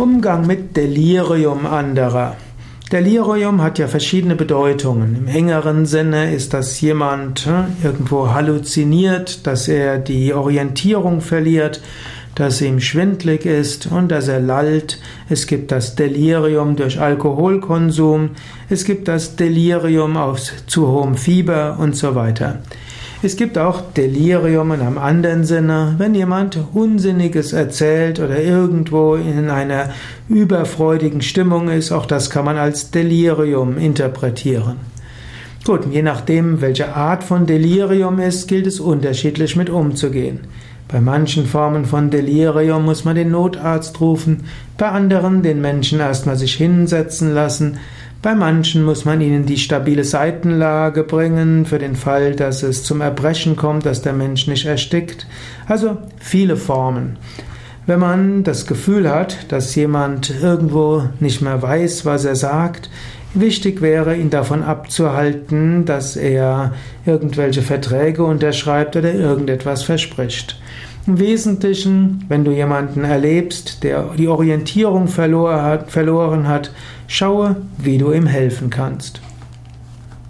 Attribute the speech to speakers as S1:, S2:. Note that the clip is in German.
S1: Umgang mit Delirium anderer. Delirium hat ja verschiedene Bedeutungen. Im engeren Sinne ist das jemand hm, irgendwo halluziniert, dass er die Orientierung verliert, dass ihm schwindlig ist und dass er lallt. Es gibt das Delirium durch Alkoholkonsum, es gibt das Delirium aus zu hohem Fieber und so weiter. Es gibt auch Delirium in einem anderen Sinne, wenn jemand Unsinniges erzählt oder irgendwo in einer überfreudigen Stimmung ist, auch das kann man als Delirium interpretieren. Gut, je nachdem, welche Art von Delirium ist, gilt es unterschiedlich mit umzugehen. Bei manchen Formen von Delirium muss man den Notarzt rufen, bei anderen den Menschen erstmal sich hinsetzen lassen, bei manchen muss man ihnen die stabile Seitenlage bringen, für den Fall, dass es zum Erbrechen kommt, dass der Mensch nicht erstickt. Also viele Formen. Wenn man das Gefühl hat, dass jemand irgendwo nicht mehr weiß, was er sagt, wichtig wäre, ihn davon abzuhalten, dass er irgendwelche Verträge unterschreibt oder irgendetwas verspricht. Im Wesentlichen, wenn du jemanden erlebst, der die Orientierung verloren hat, schaue, wie du ihm helfen kannst.